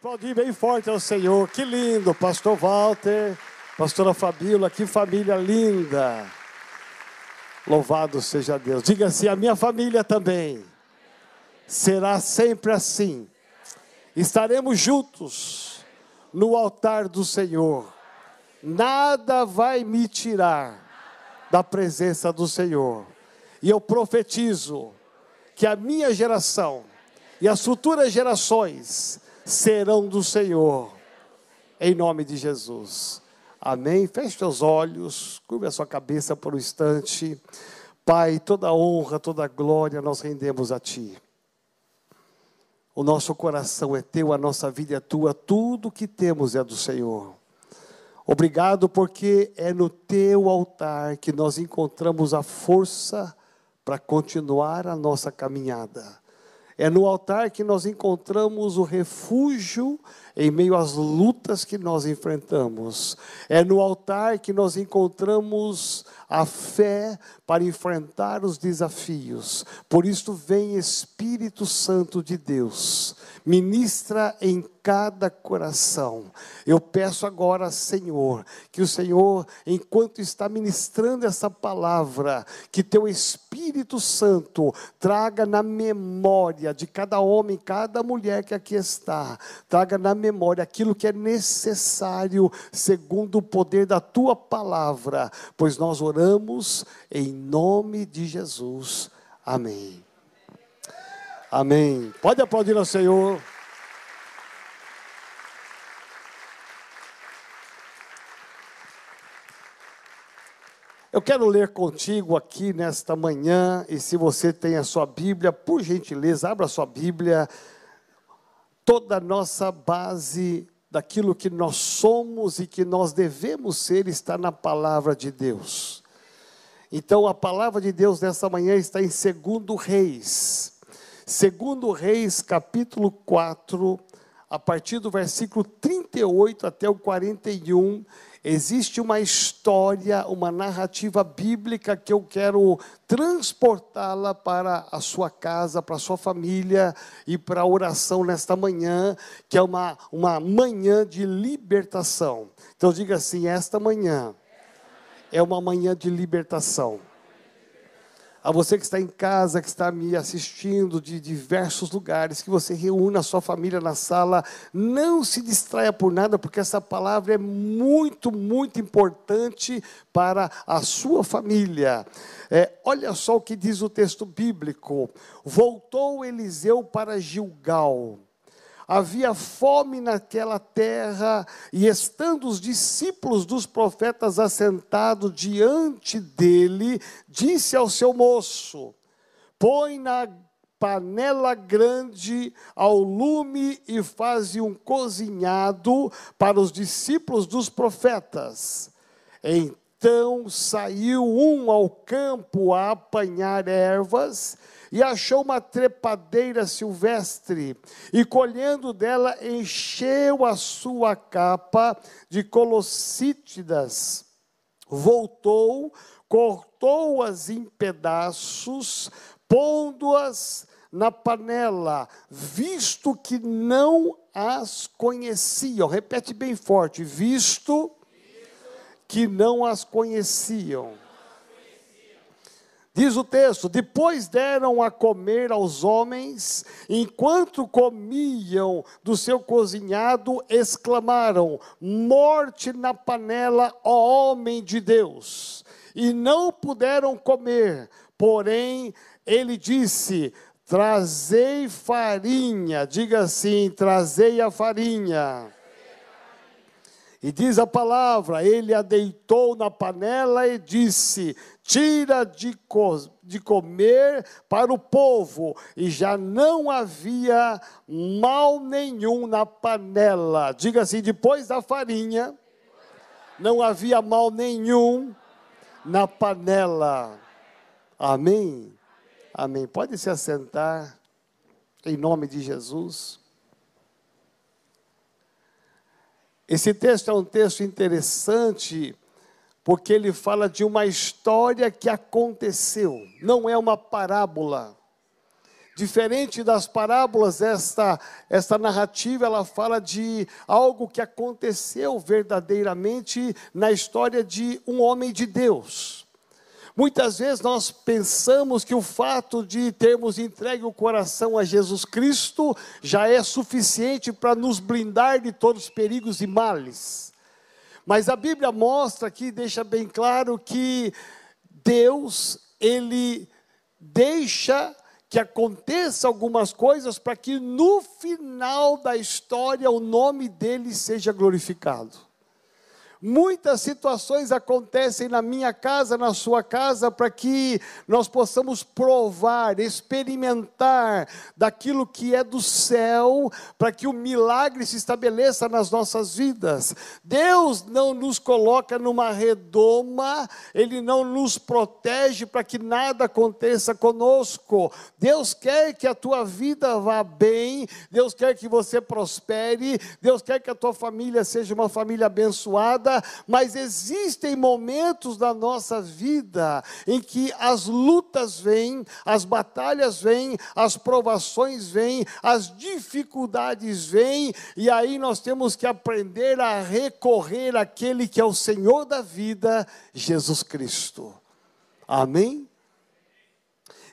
Aplaudir bem forte ao Senhor. Que lindo, Pastor Walter, Pastora Fabíola, que família linda. Louvado seja Deus. Diga assim: a minha família também será sempre assim. Estaremos juntos no altar do Senhor. Nada vai me tirar da presença do Senhor. E eu profetizo que a minha geração e as futuras gerações serão do Senhor, em nome de Jesus. Amém? Feche seus olhos, curva a sua cabeça por um instante. Pai, toda honra, toda glória nós rendemos a Ti. O nosso coração é Teu, a nossa vida é Tua, tudo que temos é do Senhor. Obrigado porque é no Teu altar que nós encontramos a força para continuar a nossa caminhada. É no altar que nós encontramos o refúgio em meio às lutas que nós enfrentamos. É no altar que nós encontramos a fé para enfrentar os desafios. Por isso, vem Espírito Santo de Deus, ministra em cada coração. Eu peço agora, Senhor, que o Senhor, enquanto está ministrando essa palavra, que teu Espírito Santo traga na memória de cada homem, cada mulher que aqui está, traga na memória aquilo que é necessário, segundo o poder da tua palavra, pois nós oramos em nome de Jesus. Amém. Amém. Pode aplaudir ao Senhor. Eu quero ler contigo aqui nesta manhã, e se você tem a sua Bíblia, por gentileza, abra a sua Bíblia. Toda a nossa base daquilo que nós somos e que nós devemos ser está na palavra de Deus. Então a palavra de Deus nessa manhã está em 2 Reis. 2 Reis, capítulo 4, a partir do versículo 38 até o 41, existe uma história, uma narrativa bíblica que eu quero transportá-la para a sua casa, para a sua família e para a oração nesta manhã, que é uma, uma manhã de libertação. Então diga assim: esta manhã é uma manhã de libertação. A você que está em casa, que está me assistindo de diversos lugares, que você reúna a sua família na sala, não se distraia por nada, porque essa palavra é muito, muito importante para a sua família. É, olha só o que diz o texto bíblico: voltou Eliseu para Gilgal havia fome naquela terra, e estando os discípulos dos profetas assentados diante dele, disse ao seu moço: Põe na panela grande ao lume e faze um cozinhado para os discípulos dos profetas. Então saiu um ao campo a apanhar ervas e achou uma trepadeira silvestre, e colhendo dela, encheu a sua capa de colossítidas. Voltou, cortou-as em pedaços, pondo-as na panela, visto que não as conheciam. Repete bem forte: visto que não as conheciam. Diz o texto: depois deram a comer aos homens, enquanto comiam do seu cozinhado, exclamaram: Morte na panela, ó homem de Deus! E não puderam comer, porém, ele disse: Trazei farinha, diga assim: trazei a farinha. E diz a palavra: ele a deitou na panela e disse: Tira de, co de comer para o povo. E já não havia mal nenhum na panela. Diga assim: depois da farinha, não havia mal nenhum na panela. Amém? Amém. Pode se assentar, em nome de Jesus. Esse texto é um texto interessante, porque ele fala de uma história que aconteceu, não é uma parábola. Diferente das parábolas, esta, esta narrativa ela fala de algo que aconteceu verdadeiramente na história de um homem de Deus. Muitas vezes nós pensamos que o fato de termos entregue o coração a Jesus Cristo já é suficiente para nos blindar de todos os perigos e males. Mas a Bíblia mostra aqui, deixa bem claro que Deus, Ele deixa que aconteça algumas coisas para que no final da história o nome dele seja glorificado. Muitas situações acontecem na minha casa, na sua casa, para que nós possamos provar, experimentar daquilo que é do céu, para que o milagre se estabeleça nas nossas vidas. Deus não nos coloca numa redoma, Ele não nos protege para que nada aconteça conosco. Deus quer que a tua vida vá bem, Deus quer que você prospere, Deus quer que a tua família seja uma família abençoada mas existem momentos da nossa vida em que as lutas vêm, as batalhas vêm, as provações vêm, as dificuldades vêm, e aí nós temos que aprender a recorrer àquele que é o Senhor da vida, Jesus Cristo. Amém?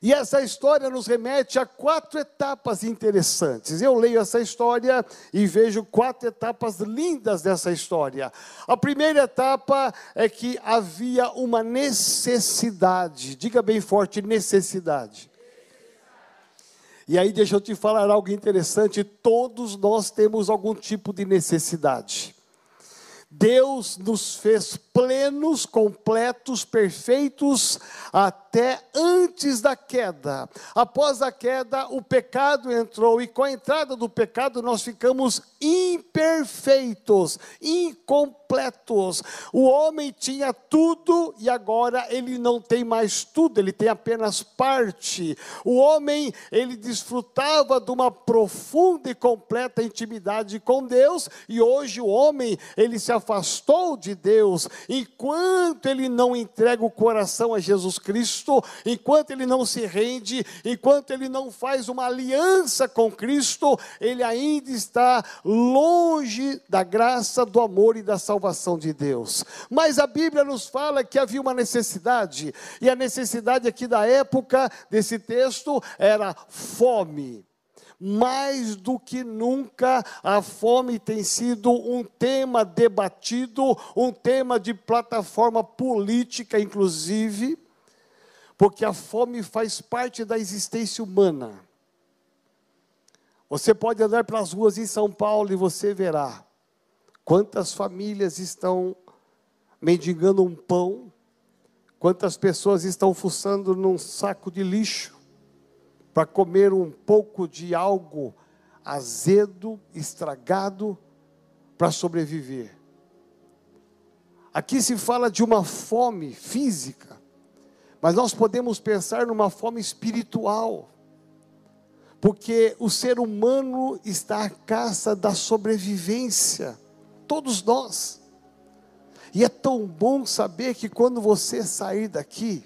E essa história nos remete a quatro etapas interessantes. Eu leio essa história e vejo quatro etapas lindas dessa história. A primeira etapa é que havia uma necessidade, diga bem forte: necessidade. E aí, deixa eu te falar algo interessante: todos nós temos algum tipo de necessidade. Deus nos fez plenos, completos, perfeitos até antes da queda. Após a queda, o pecado entrou e com a entrada do pecado nós ficamos imperfeitos, incompletos. O homem tinha tudo e agora ele não tem mais tudo, ele tem apenas parte. O homem, ele desfrutava de uma profunda e completa intimidade com Deus e hoje o homem, ele se afastou de Deus enquanto ele não entrega o coração a Jesus Cristo, enquanto ele não se rende, enquanto ele não faz uma aliança com Cristo, ele ainda está longe da graça, do amor e da salvação de Deus. Mas a Bíblia nos fala que havia uma necessidade, e a necessidade aqui da época desse texto era fome mais do que nunca, a fome tem sido um tema debatido, um tema de plataforma política, inclusive, porque a fome faz parte da existência humana. Você pode andar pelas ruas em São Paulo e você verá quantas famílias estão mendigando um pão, quantas pessoas estão fuçando num saco de lixo, para comer um pouco de algo azedo, estragado, para sobreviver. Aqui se fala de uma fome física, mas nós podemos pensar numa fome espiritual, porque o ser humano está à caça da sobrevivência, todos nós. E é tão bom saber que quando você sair daqui,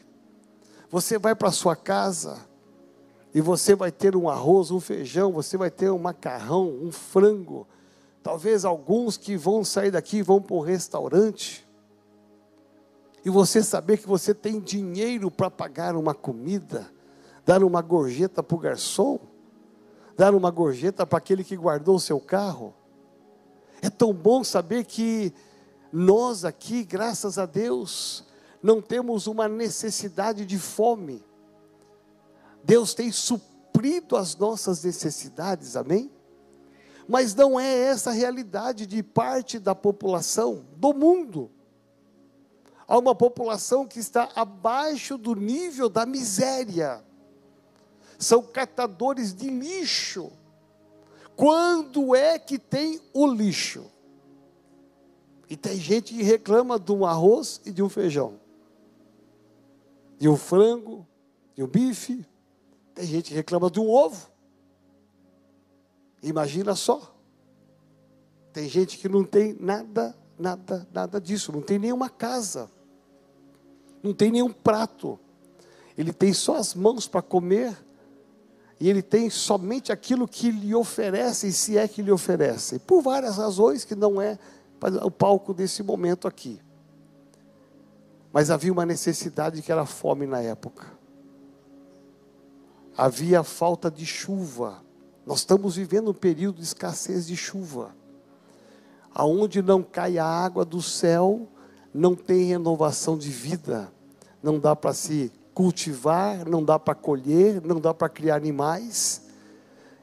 você vai para sua casa, e você vai ter um arroz, um feijão, você vai ter um macarrão, um frango. Talvez alguns que vão sair daqui vão para um restaurante. E você saber que você tem dinheiro para pagar uma comida, dar uma gorjeta para o garçom, dar uma gorjeta para aquele que guardou o seu carro. É tão bom saber que nós aqui, graças a Deus, não temos uma necessidade de fome Deus tem suprido as nossas necessidades, amém? Mas não é essa a realidade de parte da população do mundo. Há uma população que está abaixo do nível da miséria. São catadores de lixo. Quando é que tem o lixo? E tem gente que reclama de um arroz e de um feijão, de um frango, de um bife, tem gente que reclama de um ovo. Imagina só. Tem gente que não tem nada, nada, nada disso, não tem nenhuma casa, não tem nenhum prato. Ele tem só as mãos para comer e ele tem somente aquilo que lhe oferecem, se é que lhe oferecem, por várias razões que não é o palco desse momento aqui. Mas havia uma necessidade que era fome na época. Havia falta de chuva. Nós estamos vivendo um período de escassez de chuva. Aonde não cai a água do céu, não tem renovação de vida. Não dá para se cultivar, não dá para colher, não dá para criar animais.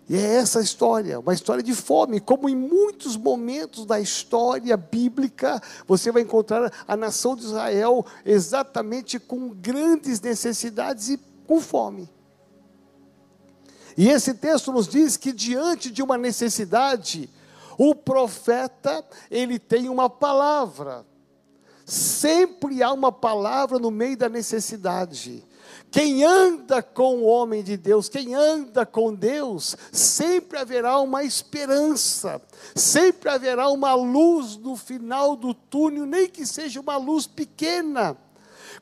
E é essa a história, uma história de fome, como em muitos momentos da história bíblica, você vai encontrar a nação de Israel exatamente com grandes necessidades e com fome. E esse texto nos diz que diante de uma necessidade, o profeta, ele tem uma palavra. Sempre há uma palavra no meio da necessidade. Quem anda com o homem de Deus, quem anda com Deus, sempre haverá uma esperança, sempre haverá uma luz no final do túnel, nem que seja uma luz pequena.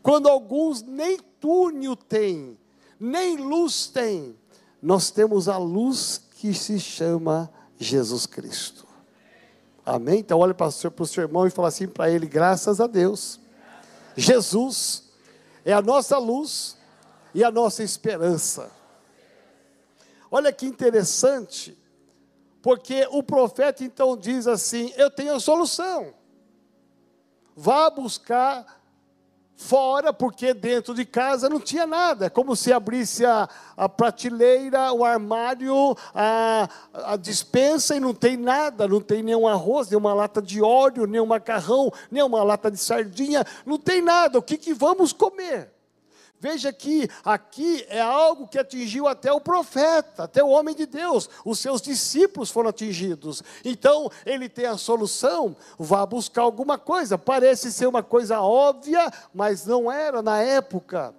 Quando alguns nem túnel têm, nem luz têm, nós temos a luz que se chama Jesus Cristo. Amém? Então olhe para o seu, seu irmão e fala assim para ele: graças a Deus. Jesus é a nossa luz e a nossa esperança. Olha que interessante, porque o profeta então diz assim: Eu tenho a solução. Vá buscar fora, porque dentro de casa não tinha nada, como se abrisse a, a prateleira, o armário, a, a dispensa e não tem nada, não tem nenhum arroz, nem uma lata de óleo, nem um macarrão, nem uma lata de sardinha, não tem nada, o que, que vamos comer? Veja que aqui é algo que atingiu até o profeta, até o homem de Deus. Os seus discípulos foram atingidos. Então, ele tem a solução, vá buscar alguma coisa. Parece ser uma coisa óbvia, mas não era na época.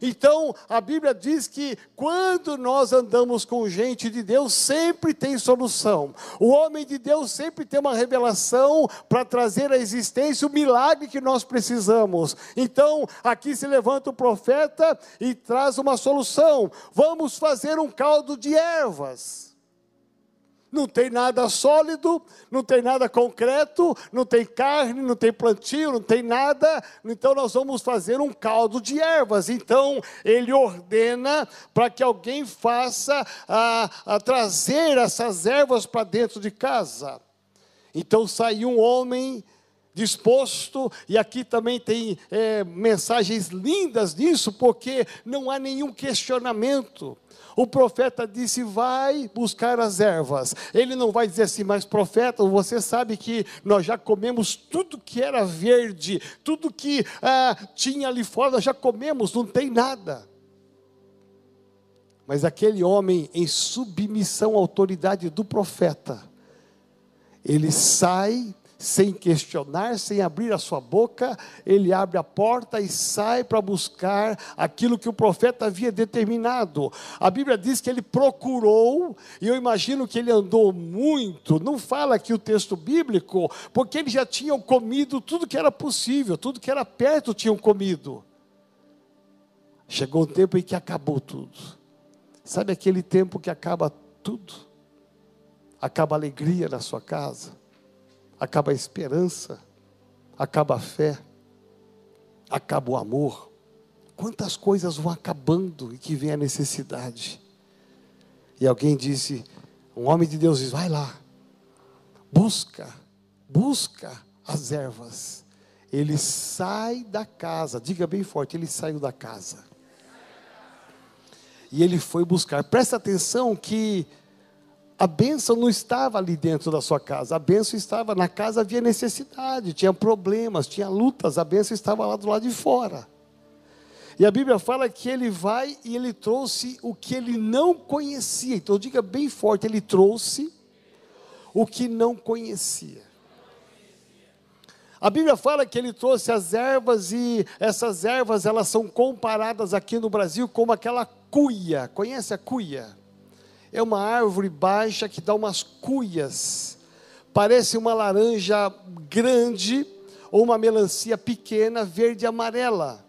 Então, a Bíblia diz que quando nós andamos com gente de Deus, sempre tem solução. O homem de Deus sempre tem uma revelação para trazer à existência o milagre que nós precisamos. Então, aqui se levanta o profeta e traz uma solução. Vamos fazer um caldo de ervas. Não tem nada sólido, não tem nada concreto, não tem carne, não tem plantio, não tem nada. Então nós vamos fazer um caldo de ervas. Então ele ordena para que alguém faça a, a trazer essas ervas para dentro de casa. Então saiu um homem disposto, e aqui também tem é, mensagens lindas disso, porque não há nenhum questionamento. O profeta disse: Vai buscar as ervas. Ele não vai dizer assim, mas profeta, você sabe que nós já comemos tudo que era verde, tudo que ah, tinha ali fora, nós já comemos, não tem nada. Mas aquele homem, em submissão à autoridade do profeta, ele sai sem questionar, sem abrir a sua boca, ele abre a porta e sai para buscar aquilo que o profeta havia determinado. A Bíblia diz que ele procurou, e eu imagino que ele andou muito, não fala aqui o texto bíblico, porque eles já tinham comido tudo que era possível, tudo que era perto tinham comido. Chegou um tempo em que acabou tudo. Sabe aquele tempo que acaba tudo? Acaba a alegria na sua casa acaba a esperança, acaba a fé, acaba o amor. Quantas coisas vão acabando e que vem a necessidade. E alguém disse, um homem de Deus diz: vai lá, busca, busca as ervas. Ele sai da casa, diga bem forte, ele saiu da casa. E ele foi buscar. Presta atenção que a bênção não estava ali dentro da sua casa, a bênção estava na casa, havia necessidade, tinha problemas, tinha lutas, a bênção estava lá do lado de fora. E a Bíblia fala que ele vai e ele trouxe o que ele não conhecia. Então diga bem forte, ele trouxe o que não conhecia. A Bíblia fala que ele trouxe as ervas e essas ervas elas são comparadas aqui no Brasil como aquela cuia. Conhece a cuia? É uma árvore baixa que dá umas cuias. Parece uma laranja grande ou uma melancia pequena, verde e amarela.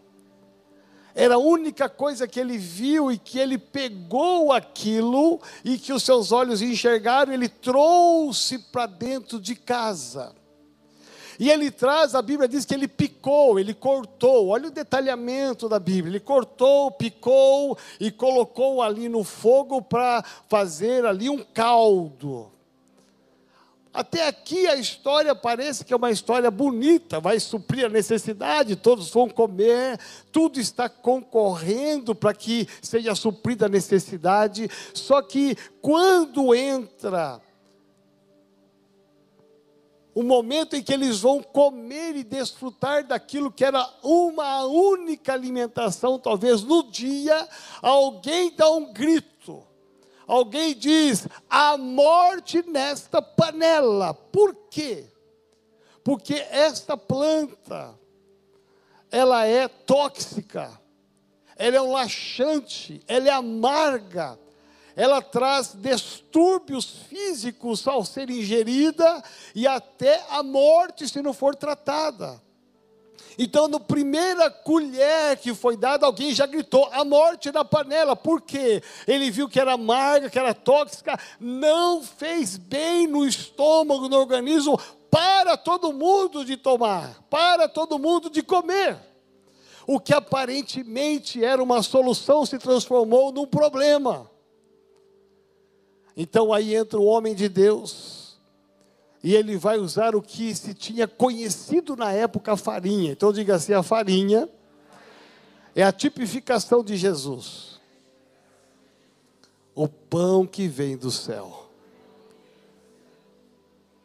Era a única coisa que ele viu e que ele pegou aquilo e que os seus olhos enxergaram, ele trouxe para dentro de casa. E ele traz, a Bíblia diz que ele picou, ele cortou. Olha o detalhamento da Bíblia. Ele cortou, picou e colocou ali no fogo para fazer ali um caldo. Até aqui a história parece que é uma história bonita, vai suprir a necessidade, todos vão comer, tudo está concorrendo para que seja suprida a necessidade. Só que quando entra o momento em que eles vão comer e desfrutar daquilo que era uma única alimentação, talvez no dia, alguém dá um grito. Alguém diz: a morte nesta panela. Por quê? Porque esta planta, ela é tóxica, ela é um laxante, ela é amarga, ela traz distúrbios físicos ao ser ingerida e até a morte se não for tratada. Então, no primeira colher que foi dada, alguém já gritou: a morte na panela. Por quê? Ele viu que era amarga, que era tóxica, não fez bem no estômago, no organismo, para todo mundo de tomar, para todo mundo de comer. O que aparentemente era uma solução se transformou num problema. Então aí entra o homem de Deus, e ele vai usar o que se tinha conhecido na época a farinha. Então diga assim: a farinha é a tipificação de Jesus, o pão que vem do céu.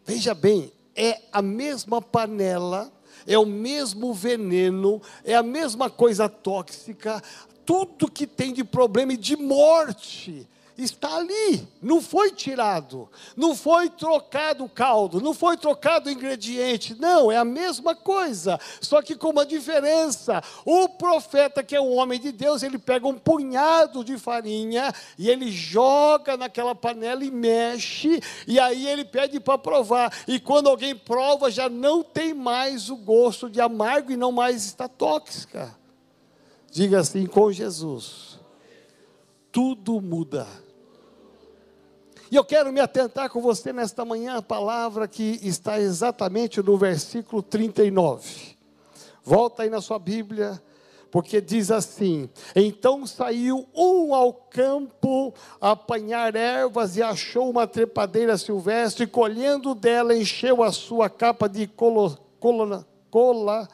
Veja bem, é a mesma panela, é o mesmo veneno, é a mesma coisa tóxica, tudo que tem de problema e de morte está ali, não foi tirado, não foi trocado o caldo, não foi trocado o ingrediente, não, é a mesma coisa, só que com uma diferença. O profeta, que é um homem de Deus, ele pega um punhado de farinha e ele joga naquela panela e mexe, e aí ele pede para provar, e quando alguém prova, já não tem mais o gosto de amargo e não mais está tóxica. Diga assim com Jesus. Tudo muda e eu quero me atentar com você nesta manhã a palavra que está exatamente no versículo 39. Volta aí na sua Bíblia, porque diz assim: Então saiu um ao campo a apanhar ervas e achou uma trepadeira silvestre, e colhendo dela, encheu a sua capa de colo, colo, cola,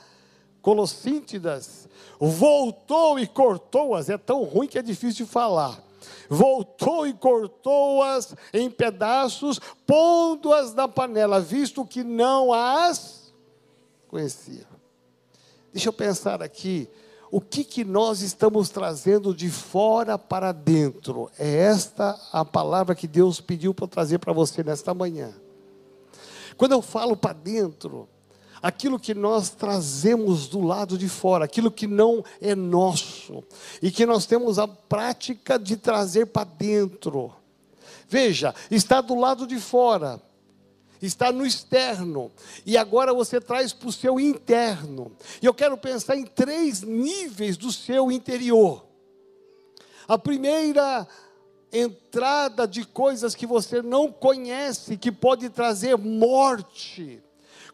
colossíntidas. Voltou e cortou-as, é tão ruim que é difícil de falar voltou e cortou-as em pedaços, pondo-as na panela, visto que não as conhecia. Deixa eu pensar aqui, o que, que nós estamos trazendo de fora para dentro? É esta a palavra que Deus pediu para trazer para você nesta manhã. Quando eu falo para dentro, aquilo que nós trazemos do lado de fora, aquilo que não é nosso, e que nós temos a prática de trazer para dentro. Veja, está do lado de fora, está no externo, e agora você traz para o seu interno. E eu quero pensar em três níveis do seu interior. A primeira entrada de coisas que você não conhece, que pode trazer morte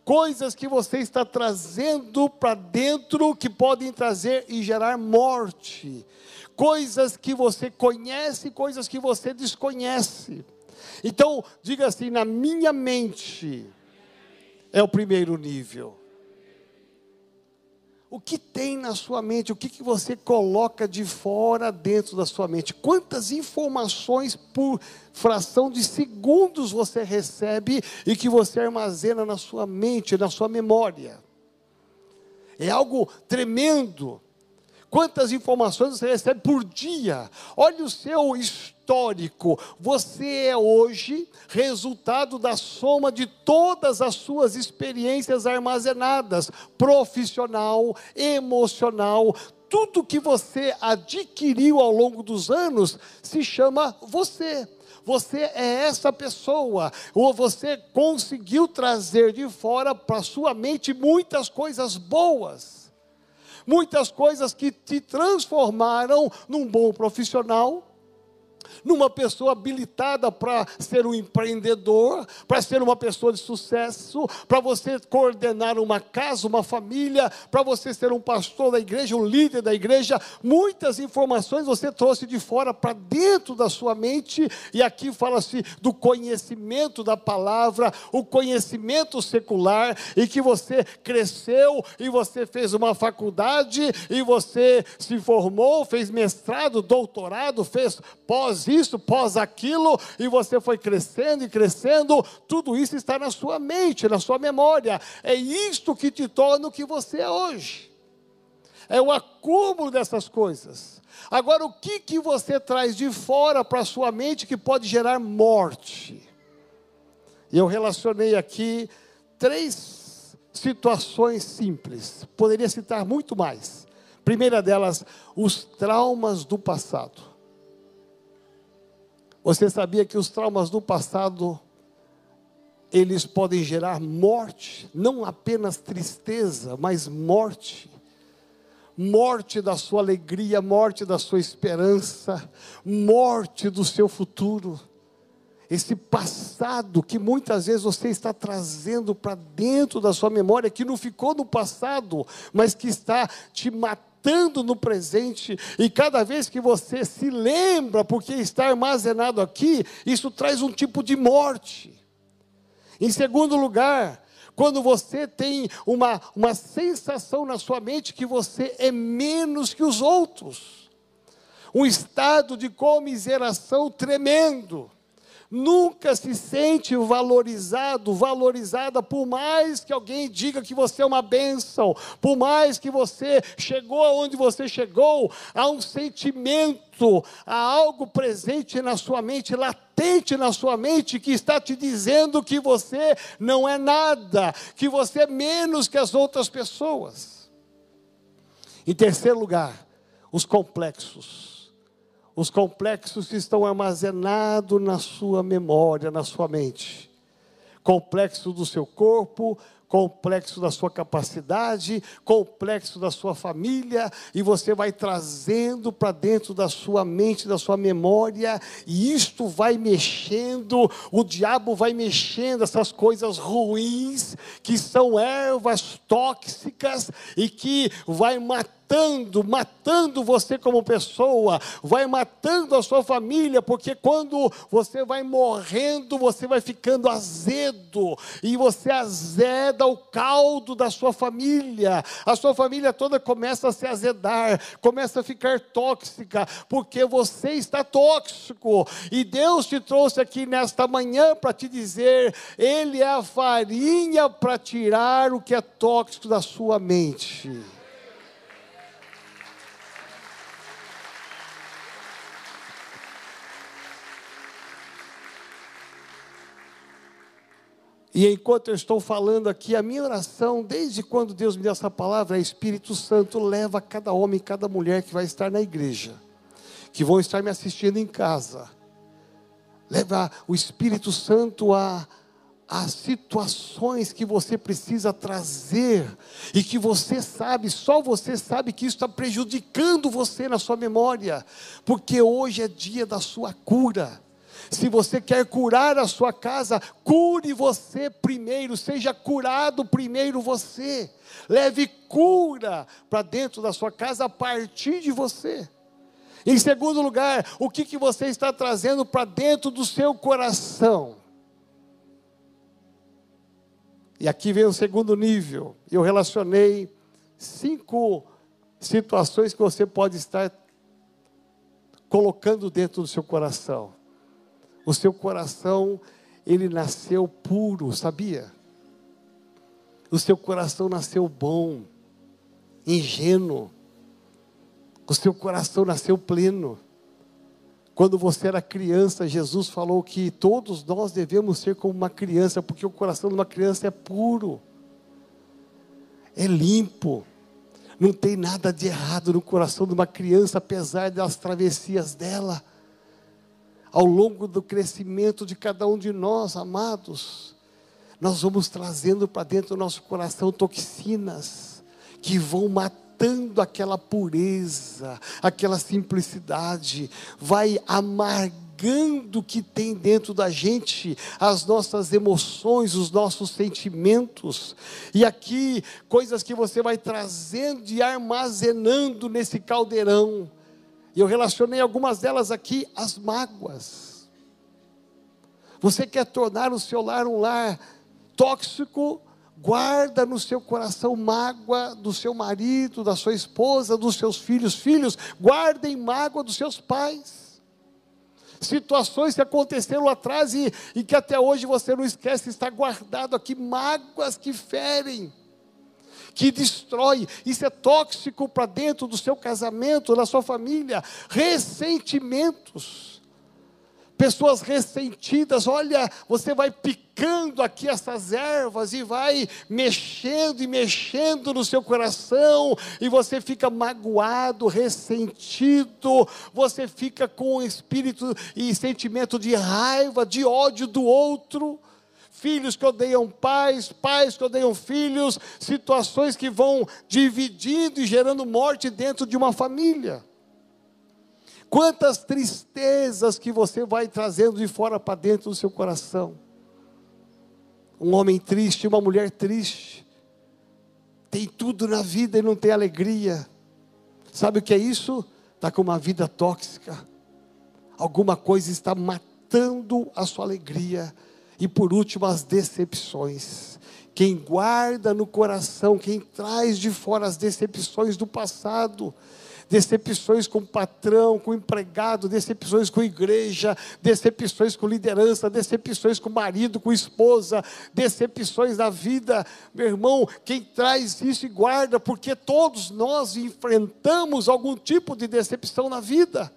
coisas que você está trazendo para dentro que podem trazer e gerar morte, coisas que você conhece, coisas que você desconhece. Então, diga assim: na minha mente é o primeiro nível. O que tem na sua mente? O que, que você coloca de fora dentro da sua mente? Quantas informações por fração de segundos você recebe e que você armazena na sua mente, na sua memória? É algo tremendo. Quantas informações você recebe por dia? Olha o seu histórico. Você é hoje resultado da soma de todas as suas experiências armazenadas, profissional, emocional, tudo que você adquiriu ao longo dos anos se chama você. Você é essa pessoa, ou você conseguiu trazer de fora para sua mente muitas coisas boas muitas coisas que te transformaram num bom profissional, numa pessoa habilitada para ser um empreendedor, para ser uma pessoa de sucesso, para você coordenar uma casa, uma família, para você ser um pastor da igreja, um líder da igreja. Muitas informações você trouxe de fora para dentro da sua mente, e aqui fala-se do conhecimento da palavra, o conhecimento secular, e que você cresceu e você fez uma faculdade e você se formou, fez mestrado, doutorado, fez pós pós isso, pós aquilo, e você foi crescendo e crescendo, tudo isso está na sua mente, na sua memória. É isto que te torna o que você é hoje. É o acúmulo dessas coisas. Agora, o que, que você traz de fora para a sua mente que pode gerar morte? Eu relacionei aqui três situações simples. Poderia citar muito mais. Primeira delas, os traumas do passado. Você sabia que os traumas do passado eles podem gerar morte, não apenas tristeza, mas morte. Morte da sua alegria, morte da sua esperança, morte do seu futuro. Esse passado que muitas vezes você está trazendo para dentro da sua memória, que não ficou no passado, mas que está te matando estando no presente, e cada vez que você se lembra, porque está armazenado aqui, isso traz um tipo de morte. Em segundo lugar, quando você tem uma, uma sensação na sua mente que você é menos que os outros, um estado de comiseração tremendo nunca se sente valorizado, valorizada, por mais que alguém diga que você é uma bênção, por mais que você chegou aonde você chegou, há um sentimento, há algo presente na sua mente, latente na sua mente, que está te dizendo que você não é nada, que você é menos que as outras pessoas. Em terceiro lugar, os complexos os complexos que estão armazenados na sua memória, na sua mente. Complexo do seu corpo, complexo da sua capacidade, complexo da sua família, e você vai trazendo para dentro da sua mente, da sua memória, e isto vai mexendo, o diabo vai mexendo essas coisas ruins, que são ervas tóxicas e que vai matar matando, matando você como pessoa, vai matando a sua família, porque quando você vai morrendo, você vai ficando azedo, e você azeda o caldo da sua família, a sua família toda começa a se azedar, começa a ficar tóxica, porque você está tóxico, e Deus te trouxe aqui nesta manhã para te dizer: Ele é a farinha para tirar o que é tóxico da sua mente. E enquanto eu estou falando aqui, a minha oração, desde quando Deus me deu essa palavra, é Espírito Santo leva cada homem, cada mulher que vai estar na igreja, que vão estar me assistindo em casa. Leva o Espírito Santo a situações que você precisa trazer e que você sabe, só você sabe que isso está prejudicando você na sua memória, porque hoje é dia da sua cura. Se você quer curar a sua casa, cure você primeiro, seja curado primeiro você. Leve cura para dentro da sua casa a partir de você. Em segundo lugar, o que, que você está trazendo para dentro do seu coração? E aqui vem o segundo nível. Eu relacionei cinco situações que você pode estar colocando dentro do seu coração. O seu coração, ele nasceu puro, sabia? O seu coração nasceu bom, ingênuo. O seu coração nasceu pleno. Quando você era criança, Jesus falou que todos nós devemos ser como uma criança, porque o coração de uma criança é puro, é limpo, não tem nada de errado no coração de uma criança, apesar das travessias dela ao longo do crescimento de cada um de nós, amados, nós vamos trazendo para dentro do nosso coração toxinas que vão matando aquela pureza, aquela simplicidade, vai amargando o que tem dentro da gente, as nossas emoções, os nossos sentimentos. E aqui, coisas que você vai trazendo e armazenando nesse caldeirão. E eu relacionei algumas delas aqui, as mágoas. Você quer tornar o seu lar um lar tóxico, guarda no seu coração mágoa do seu marido, da sua esposa, dos seus filhos. Filhos, guardem mágoa dos seus pais. Situações que aconteceram atrás e, e que até hoje você não esquece, está guardado aqui, mágoas que ferem, que destrói. Isso é tóxico para dentro do seu casamento, da sua família. Ressentimentos pessoas ressentidas, olha, você vai picando aqui essas ervas e vai mexendo e mexendo no seu coração, e você fica magoado, ressentido, você fica com espírito e sentimento de raiva, de ódio do outro. Filhos que odeiam pais, pais que odeiam filhos, situações que vão dividindo e gerando morte dentro de uma família. Quantas tristezas que você vai trazendo de fora para dentro do seu coração. Um homem triste, uma mulher triste, tem tudo na vida e não tem alegria. Sabe o que é isso? Está com uma vida tóxica. Alguma coisa está matando a sua alegria. E por último, as decepções. Quem guarda no coração, quem traz de fora as decepções do passado, decepções com o patrão, com o empregado, decepções com a igreja, decepções com liderança, decepções com o marido, com a esposa, decepções na vida. Meu irmão, quem traz isso e guarda, porque todos nós enfrentamos algum tipo de decepção na vida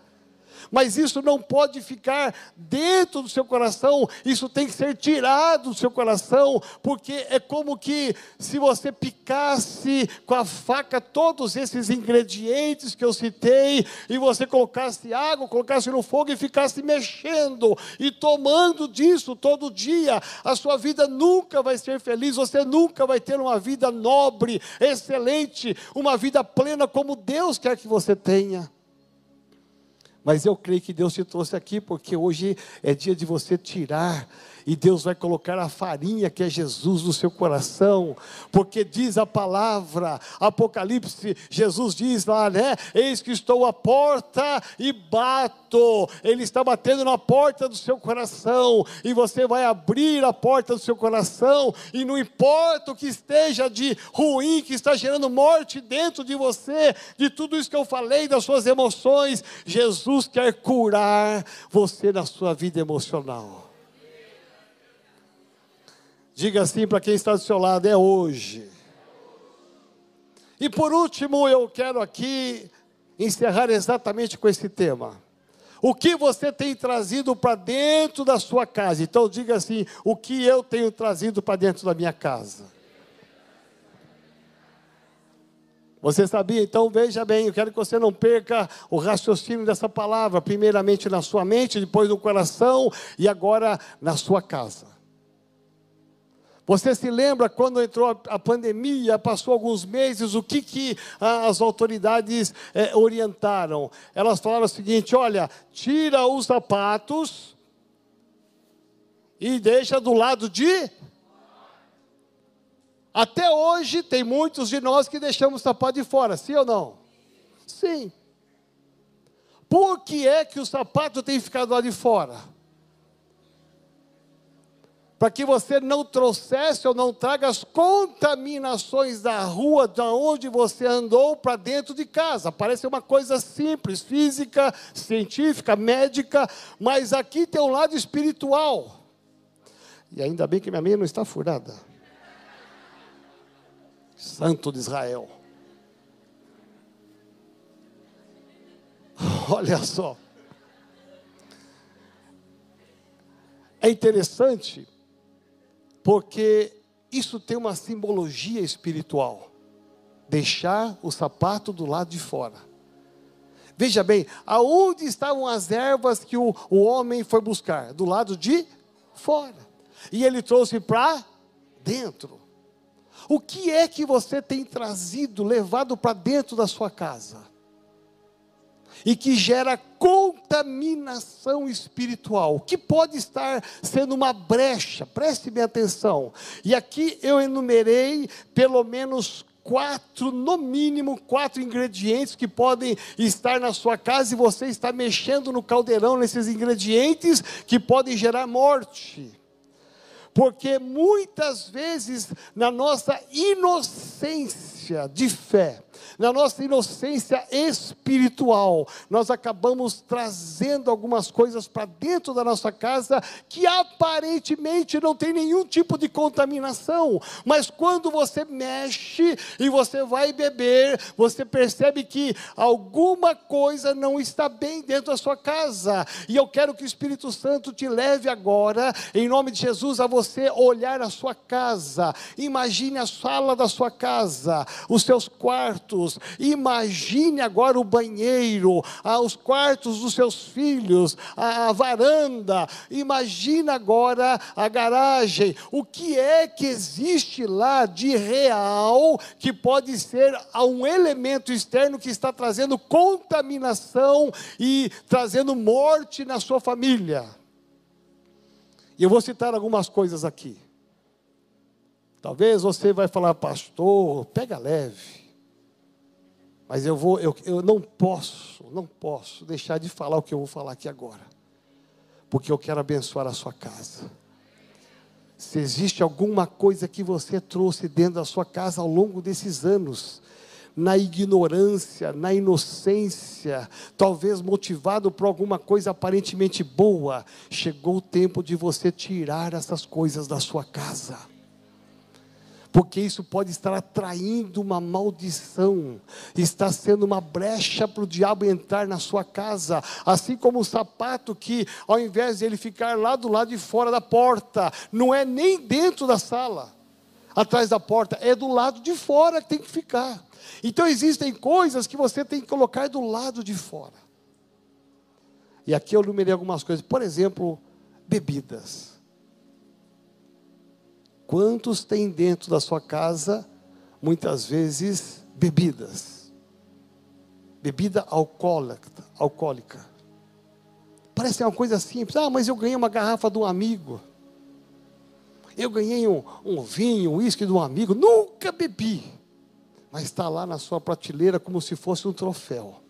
mas isso não pode ficar dentro do seu coração, isso tem que ser tirado do seu coração, porque é como que se você picasse com a faca todos esses ingredientes que eu citei, e você colocasse água, colocasse no fogo e ficasse mexendo e tomando disso todo dia, a sua vida nunca vai ser feliz, você nunca vai ter uma vida nobre, excelente, uma vida plena como Deus quer que você tenha. Mas eu creio que Deus te trouxe aqui porque hoje é dia de você tirar e Deus vai colocar a farinha que é Jesus no seu coração, porque diz a palavra, Apocalipse, Jesus diz lá, né? Eis que estou à porta e bato. Ele está batendo na porta do seu coração, e você vai abrir a porta do seu coração, e não importa o que esteja de ruim, que está gerando morte dentro de você, de tudo isso que eu falei, das suas emoções, Jesus quer curar você na sua vida emocional. Diga assim para quem está do seu lado: é hoje. E por último, eu quero aqui encerrar exatamente com esse tema. O que você tem trazido para dentro da sua casa? Então diga assim: o que eu tenho trazido para dentro da minha casa? Você sabia? Então veja bem, eu quero que você não perca o raciocínio dessa palavra, primeiramente na sua mente, depois no coração e agora na sua casa. Você se lembra quando entrou a pandemia, passou alguns meses, o que, que as autoridades é, orientaram? Elas falaram o seguinte: olha, tira os sapatos e deixa do lado de. Até hoje tem muitos de nós que deixamos o sapato de fora, sim ou não? Sim. Por que é que o sapato tem ficado lá de fora? Para que você não trouxesse ou não traga as contaminações da rua, de onde você andou, para dentro de casa. Parece uma coisa simples, física, científica, médica, mas aqui tem um lado espiritual. E ainda bem que minha meia não está furada. Santo de Israel. Olha só. É interessante porque isso tem uma simbologia espiritual. Deixar o sapato do lado de fora. Veja bem, aonde estavam as ervas que o, o homem foi buscar? Do lado de fora. E ele trouxe para dentro. O que é que você tem trazido, levado para dentro da sua casa? E que gera contaminação espiritual, que pode estar sendo uma brecha, preste bem atenção. E aqui eu enumerei pelo menos quatro, no mínimo, quatro ingredientes que podem estar na sua casa e você está mexendo no caldeirão nesses ingredientes que podem gerar morte. Porque muitas vezes, na nossa inocência de fé, na nossa inocência espiritual, nós acabamos trazendo algumas coisas para dentro da nossa casa que aparentemente não tem nenhum tipo de contaminação, mas quando você mexe e você vai beber, você percebe que alguma coisa não está bem dentro da sua casa. E eu quero que o Espírito Santo te leve agora, em nome de Jesus, a você olhar a sua casa. Imagine a sala da sua casa, os seus quartos Imagine agora o banheiro, ah, os quartos dos seus filhos, a, a varanda. Imagine agora a garagem. O que é que existe lá de real que pode ser um elemento externo que está trazendo contaminação e trazendo morte na sua família? E eu vou citar algumas coisas aqui. Talvez você vai falar, pastor, pega leve. Mas eu vou, eu, eu não posso, não posso deixar de falar o que eu vou falar aqui agora. Porque eu quero abençoar a sua casa. Se existe alguma coisa que você trouxe dentro da sua casa ao longo desses anos, na ignorância, na inocência, talvez motivado por alguma coisa aparentemente boa, chegou o tempo de você tirar essas coisas da sua casa porque isso pode estar atraindo uma maldição, está sendo uma brecha para o diabo entrar na sua casa, assim como o sapato que, ao invés de ele ficar lá do lado de fora da porta, não é nem dentro da sala, atrás da porta, é do lado de fora que tem que ficar. Então existem coisas que você tem que colocar do lado de fora. E aqui eu numerei algumas coisas, por exemplo, bebidas. Quantos tem dentro da sua casa, muitas vezes, bebidas? Bebida alcoólica. alcoólica. Parece uma coisa simples. Ah, mas eu ganhei uma garrafa de um amigo. Eu ganhei um, um vinho, um uísque de um amigo. Nunca bebi. Mas está lá na sua prateleira como se fosse um troféu.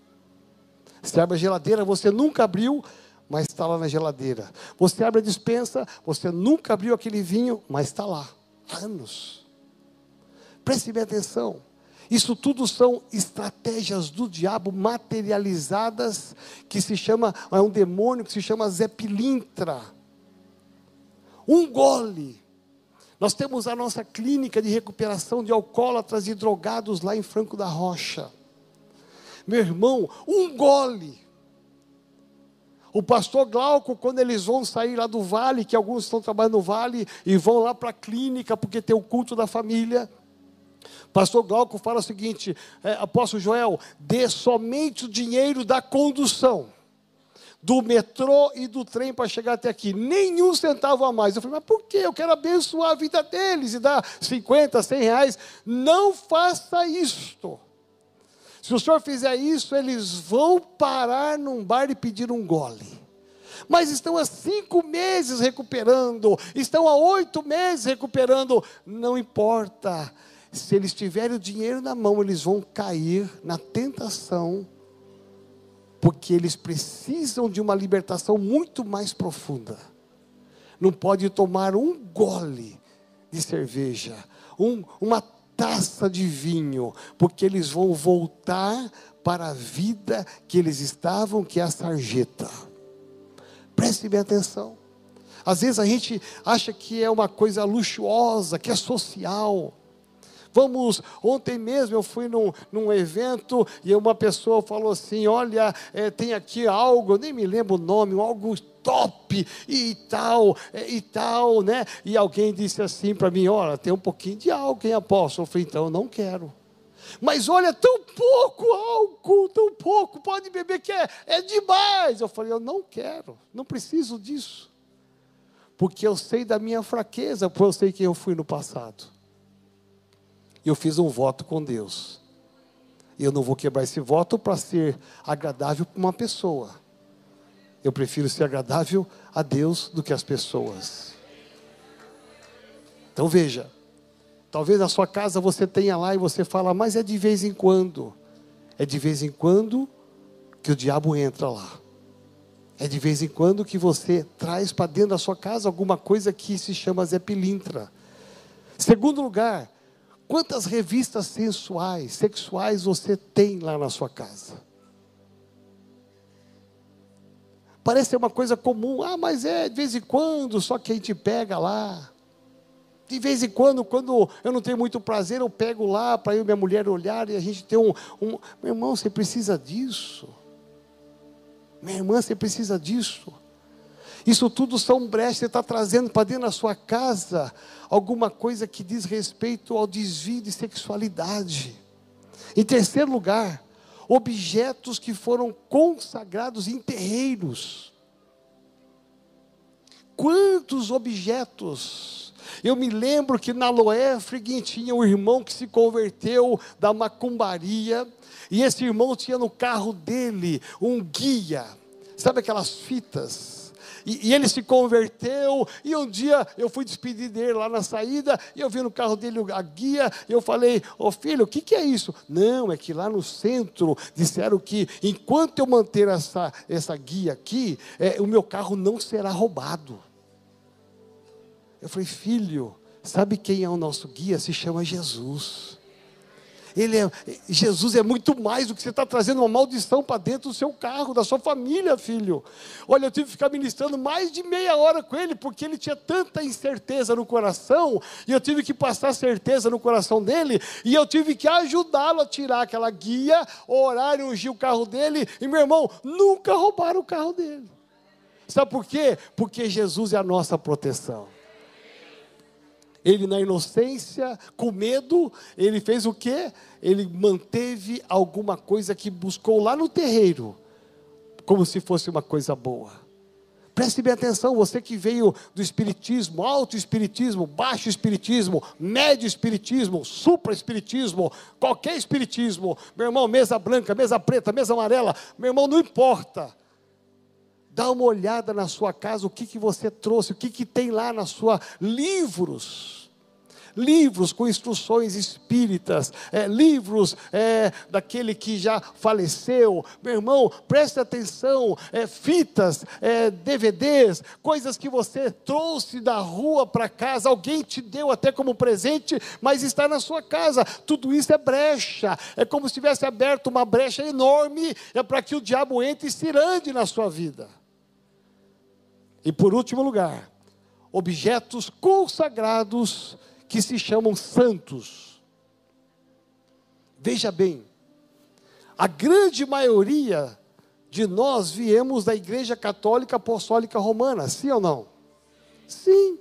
Você abre a geladeira, você nunca abriu, mas está lá na geladeira. Você abre a dispensa, você nunca abriu aquele vinho, mas está lá. Há anos. Preste bem atenção. Isso tudo são estratégias do diabo materializadas, que se chama, é um demônio que se chama Zé Pilintra. Um gole. Nós temos a nossa clínica de recuperação de alcoólatras e drogados lá em Franco da Rocha. Meu irmão, um gole o pastor Glauco, quando eles vão sair lá do vale, que alguns estão trabalhando no vale, e vão lá para a clínica, porque tem o culto da família. Pastor Glauco fala o seguinte: é, Apóstolo Joel, dê somente o dinheiro da condução, do metrô e do trem para chegar até aqui, nenhum centavo a mais. Eu falei, mas por quê? Eu quero abençoar a vida deles e dar 50, 100 reais. Não faça isto. Se o senhor fizer isso, eles vão parar num bar e pedir um gole. Mas estão há cinco meses recuperando, estão há oito meses recuperando. Não importa. Se eles tiverem o dinheiro na mão, eles vão cair na tentação, porque eles precisam de uma libertação muito mais profunda. Não pode tomar um gole de cerveja, um, uma taça de vinho, porque eles vão voltar para a vida que eles estavam, que é a sarjeta. Preste bem atenção. Às vezes a gente acha que é uma coisa luxuosa, que é social. Vamos, ontem mesmo eu fui num, num evento e uma pessoa falou assim: Olha, é, tem aqui algo, nem me lembro o nome, algo top e tal, é, e tal, né? E alguém disse assim para mim: Olha, tem um pouquinho de álcool, hein, apóstolo? Eu falei: Então não quero. Mas olha, tão pouco álcool, tão pouco, pode beber que é, é demais. Eu falei: Eu não quero, não preciso disso. Porque eu sei da minha fraqueza, porque eu sei quem eu fui no passado. Eu fiz um voto com Deus. E eu não vou quebrar esse voto para ser agradável para uma pessoa. Eu prefiro ser agradável a Deus do que as pessoas. Então veja, talvez na sua casa você tenha lá e você fala, mas é de vez em quando. É de vez em quando que o diabo entra lá. É de vez em quando que você traz para dentro da sua casa alguma coisa que se chama Zé Pilintra. Segundo lugar, quantas revistas sensuais, sexuais você tem lá na sua casa? Parece uma coisa comum, ah, mas é de vez em quando, só que a gente pega lá. De vez em quando, quando eu não tenho muito prazer, eu pego lá para eu e minha mulher olhar e a gente ter um, um. Meu irmão, você precisa disso. Minha irmã, você precisa disso. Isso tudo são brechas, você está trazendo para dentro da sua casa alguma coisa que diz respeito ao desvio de sexualidade. Em terceiro lugar, objetos que foram consagrados em terreiros. Quantos objetos? Eu me lembro que na Loéfriguin tinha um irmão que se converteu da macumbaria e esse irmão tinha no carro dele um guia, sabe aquelas fitas? E, e, ele se converteu, e um dia eu fui despedir dele lá na saída, e eu vi no carro dele a guia, e eu falei, ô oh, filho, o que, que é isso? Não, é que lá no centro disseram que enquanto eu manter essa, essa guia aqui, é, o meu carro não será roubado. Eu falei, filho, sabe quem é o nosso guia? Se chama Jesus. Ele é, Jesus é muito mais do que você está trazendo uma maldição para dentro do seu carro, da sua família, filho. Olha, eu tive que ficar ministrando mais de meia hora com ele, porque ele tinha tanta incerteza no coração, e eu tive que passar certeza no coração dele, e eu tive que ajudá-lo a tirar aquela guia, orar e ungir o carro dele, e meu irmão, nunca roubaram o carro dele. Sabe por quê? Porque Jesus é a nossa proteção. Ele, na inocência, com medo, ele fez o quê? Ele manteve alguma coisa que buscou lá no terreiro, como se fosse uma coisa boa. Preste bem atenção, você que veio do espiritismo, alto espiritismo, baixo espiritismo, médio espiritismo, supra espiritismo, qualquer espiritismo, meu irmão, mesa branca, mesa preta, mesa amarela, meu irmão, não importa. Dá uma olhada na sua casa, o que, que você trouxe, o que, que tem lá na sua livros. Livros com instruções espíritas, é, livros é, daquele que já faleceu. Meu irmão, preste atenção: é, fitas, é, DVDs, coisas que você trouxe da rua para casa, alguém te deu até como presente, mas está na sua casa. Tudo isso é brecha, é como se tivesse aberto uma brecha enorme, é para que o diabo entre e se ande na sua vida. E por último lugar, objetos consagrados que se chamam santos. Veja bem, a grande maioria de nós viemos da Igreja Católica Apostólica Romana, sim ou não? Sim.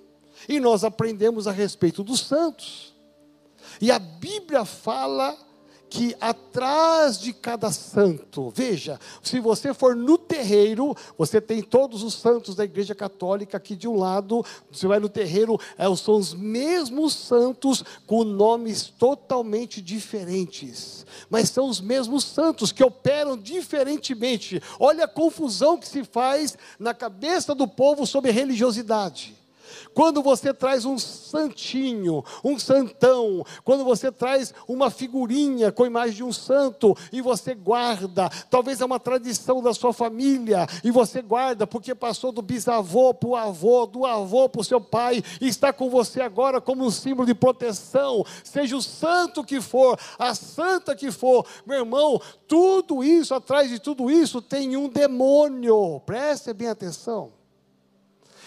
E nós aprendemos a respeito dos santos. E a Bíblia fala que atrás de cada santo, veja, se você for no terreiro, você tem todos os santos da Igreja Católica aqui de um lado, você vai no terreiro, é, são os mesmos santos com nomes totalmente diferentes, mas são os mesmos santos que operam diferentemente. Olha a confusão que se faz na cabeça do povo sobre religiosidade. Quando você traz um santinho, um santão, quando você traz uma figurinha com a imagem de um santo e você guarda, talvez é uma tradição da sua família e você guarda porque passou do bisavô para o avô, do avô para o seu pai e está com você agora como um símbolo de proteção, seja o santo que for, a santa que for, meu irmão, tudo isso, atrás de tudo isso tem um demônio, preste bem atenção.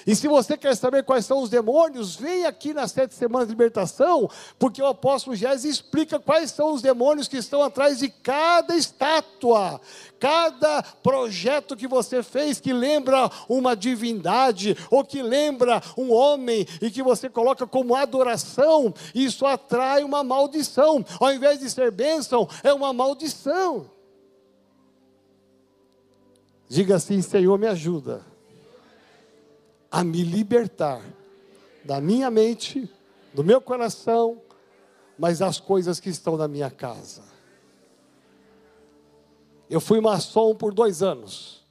E se você quer saber quais são os demônios, vem aqui nas sete semanas de libertação, porque o apóstolo Gés explica quais são os demônios que estão atrás de cada estátua, cada projeto que você fez que lembra uma divindade, ou que lembra um homem, e que você coloca como adoração, isso atrai uma maldição, ao invés de ser bênção, é uma maldição. Diga assim: Senhor, me ajuda a me libertar da minha mente, do meu coração, mas das coisas que estão na minha casa. Eu fui maçom por dois anos.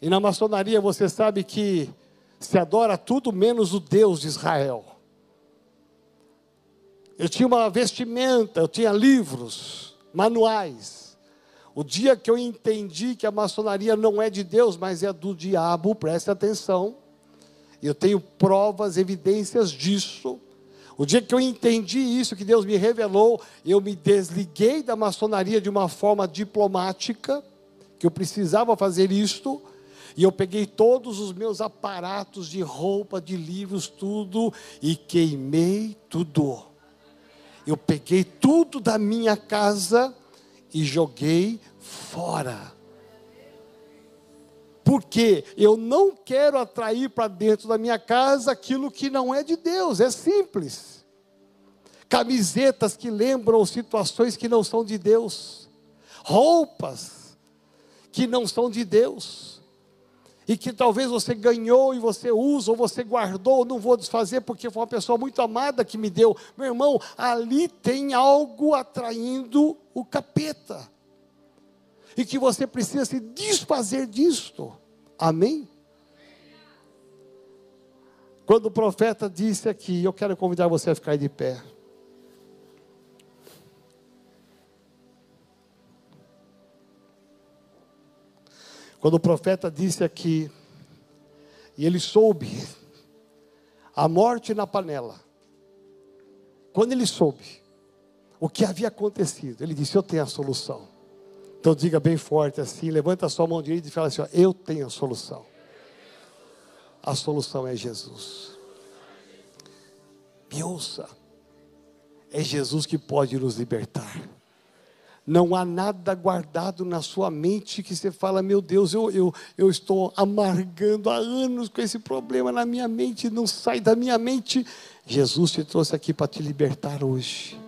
E na maçonaria você sabe que se adora tudo menos o Deus de Israel. Eu tinha uma vestimenta, eu tinha livros, manuais. O dia que eu entendi que a maçonaria não é de Deus, mas é do diabo, preste atenção. Eu tenho provas, evidências disso. O dia que eu entendi isso, que Deus me revelou, eu me desliguei da maçonaria de uma forma diplomática, que eu precisava fazer isto, e eu peguei todos os meus aparatos de roupa, de livros, tudo, e queimei tudo. Eu peguei tudo da minha casa e joguei fora. Porque eu não quero atrair para dentro da minha casa aquilo que não é de Deus, é simples. Camisetas que lembram situações que não são de Deus, roupas que não são de Deus, e que talvez você ganhou e você usa, ou você guardou, não vou desfazer porque foi uma pessoa muito amada que me deu. Meu irmão, ali tem algo atraindo o capeta e que você precisa se desfazer disto. Amém? Quando o profeta disse aqui, eu quero convidar você a ficar de pé. Quando o profeta disse aqui, e ele soube, a morte na panela. Quando ele soube o que havia acontecido, ele disse: Eu tenho a solução. Então diga bem forte assim, levanta a sua mão direita e fala assim: ó, Eu tenho a solução. A solução é Jesus. Me ouça. É Jesus que pode nos libertar. Não há nada guardado na sua mente que você fala, meu Deus, eu, eu, eu estou amargando há anos com esse problema na minha mente, não sai da minha mente. Jesus te trouxe aqui para te libertar hoje.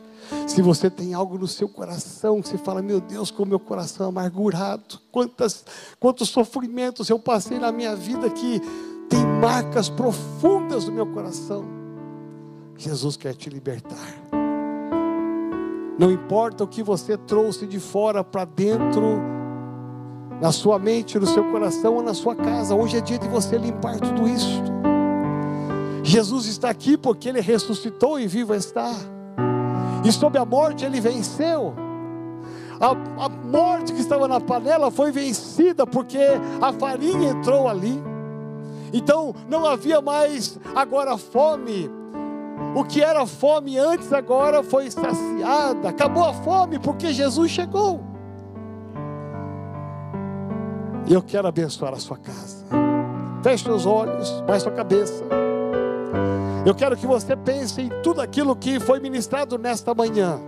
Se você tem algo no seu coração, que você fala, meu Deus, como meu coração é amargurado, quantas, quantos sofrimentos eu passei na minha vida que tem marcas profundas no meu coração. Jesus quer te libertar. Não importa o que você trouxe de fora para dentro, na sua mente, no seu coração ou na sua casa, hoje é dia de você limpar tudo isso. Jesus está aqui porque Ele ressuscitou e vivo está. E sobre a morte ele venceu. A, a, morte que estava na panela foi vencida porque a farinha entrou ali. Então não havia mais agora fome. O que era fome antes agora foi saciada. Acabou a fome porque Jesus chegou. E eu quero abençoar a sua casa. Feche os olhos, baixe sua cabeça. Eu quero que você pense em tudo aquilo que foi ministrado nesta manhã.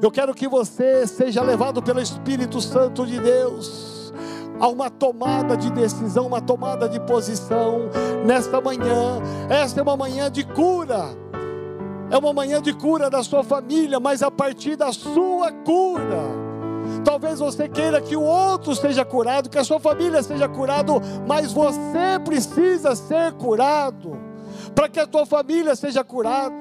Eu quero que você seja levado pelo Espírito Santo de Deus a uma tomada de decisão, uma tomada de posição nesta manhã. Esta é uma manhã de cura. É uma manhã de cura da sua família, mas a partir da sua cura. Talvez você queira que o outro seja curado, que a sua família seja curado, mas você precisa ser curado para que a tua família seja curada.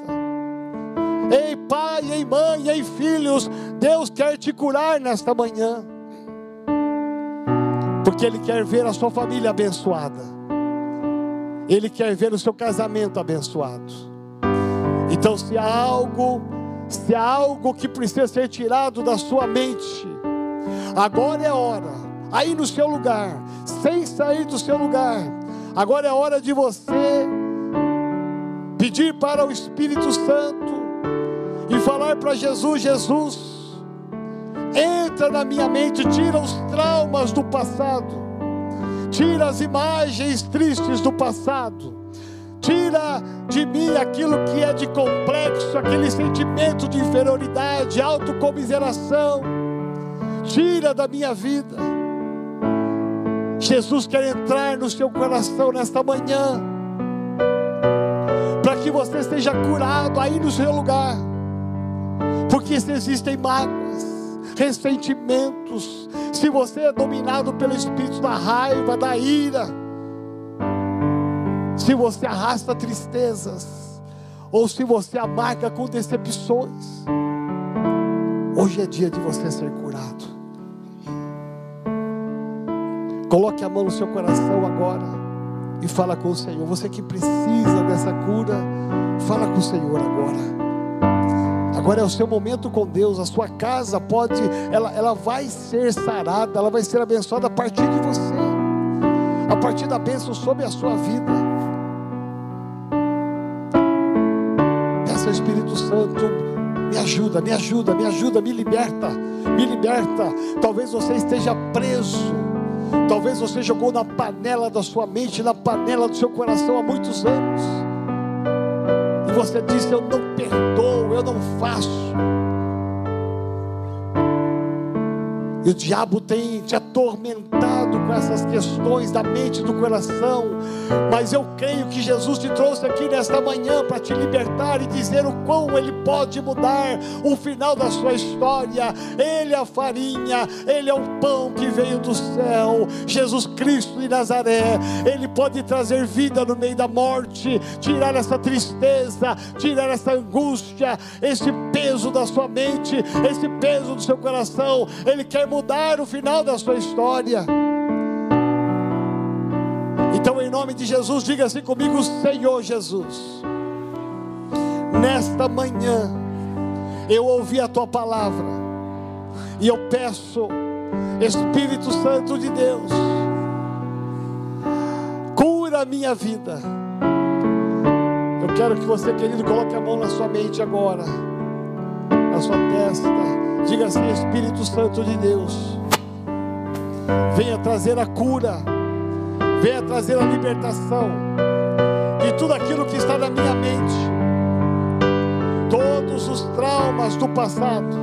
Ei pai, ei mãe, ei filhos, Deus quer te curar nesta manhã, porque Ele quer ver a sua família abençoada, Ele quer ver o seu casamento abençoado. Então, se há algo, se há algo que precisa ser tirado da sua mente, agora é hora, aí no seu lugar, sem sair do seu lugar, agora é hora de você pedir para o Espírito Santo e falar para Jesus: Jesus, entra na minha mente, tira os traumas do passado, tira as imagens tristes do passado, tira de mim aquilo que é de complexo, aquele sentimento de inferioridade, autocomiseração, tira da minha vida. Jesus quer entrar no seu coração nesta manhã que você seja curado aí no seu lugar, porque se existem mágoas, ressentimentos, se você é dominado pelo espírito da raiva, da ira, se você arrasta tristezas, ou se você amarga com decepções, hoje é dia de você ser curado. Coloque a mão no seu coração agora e fala com o Senhor. Você que precisa dessa cura, fala com o Senhor agora. Agora é o seu momento com Deus. A sua casa pode, ela, ela vai ser sarada, ela vai ser abençoada a partir de você, a partir da bênção sobre a sua vida. Peça ao Espírito Santo, me ajuda, me ajuda, me ajuda, me liberta, me liberta. Talvez você esteja preso. Talvez você jogou na panela da sua mente, na panela do seu coração há muitos anos você disse: Eu não perdoo, eu não faço. E o diabo tem te atormentado com essas questões da mente e do coração. Mas eu creio que Jesus te trouxe aqui nesta manhã para te libertar e dizer o quão Ele pode mudar o final da sua história. Ele é a farinha, Ele é o pão que veio do céu. Jesus Cristo de Nazaré. Ele pode trazer vida no meio da morte, tirar essa tristeza, tirar essa angústia, esse peso da sua mente, esse peso do seu coração. Ele quer mudar o final da sua história. Nome de Jesus, diga assim comigo: Senhor Jesus, nesta manhã, eu ouvi a tua palavra, e eu peço, Espírito Santo de Deus, cura a minha vida. Eu quero que você, querido, coloque a mão na sua mente agora, na sua testa. Diga assim: Espírito Santo de Deus, venha trazer a cura, venha trazer a libertação de tudo aquilo que está na minha mente, todos os traumas do passado,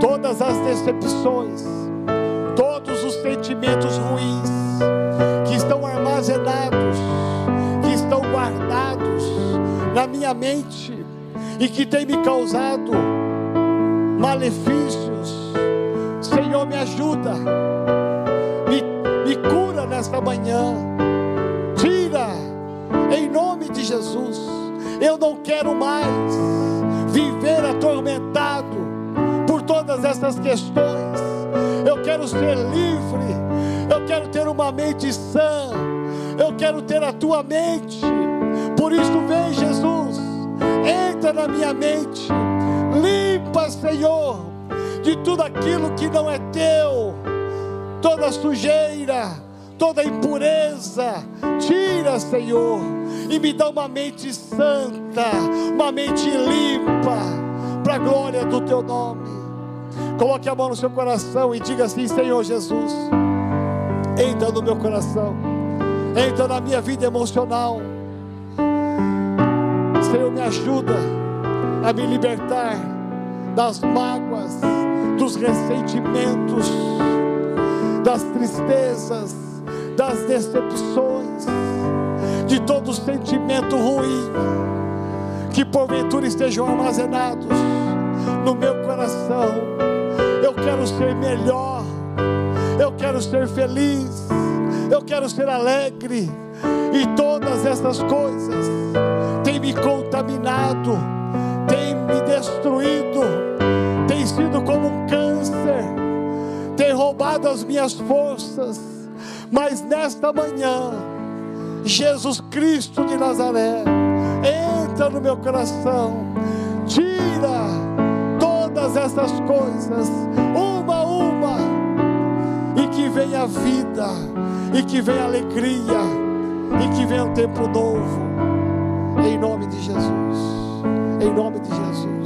todas as decepções, todos os sentimentos ruins que estão armazenados, que estão guardados na minha mente e que tem me causado malefícios. Senhor, me ajuda, cura nesta manhã, tira, em nome de Jesus. Eu não quero mais viver atormentado por todas essas questões. Eu quero ser livre, eu quero ter uma mente sã, eu quero ter a tua mente. Por isso, vem Jesus, entra na minha mente Limpa, Senhor, de tudo aquilo que não é teu, toda sujeira, toda impureza. Tira, Senhor, e me dá uma mente santa, uma mente limpa, para a glória do teu nome. Coloque a mão no seu coração e diga assim: Senhor Jesus, entra no meu coração, entra na minha vida emocional. Senhor, me ajuda a me libertar das mágoas, dos ressentimentos, das tristezas, das decepções, de todo sentimento ruim que porventura estejam armazenados no meu coração. Eu quero ser melhor, eu quero ser feliz, eu quero ser alegre, e todas essas coisas têm me contaminado tem me destruído, tem sido como um câncer, tem roubado as minhas forças, mas nesta manhã, Jesus Cristo de Nazaré, entra no meu coração, tira todas essas coisas, uma a uma, e que venha vida, e que venha alegria, e que venha um tempo novo, em nome de Jesus em nome de Jesus.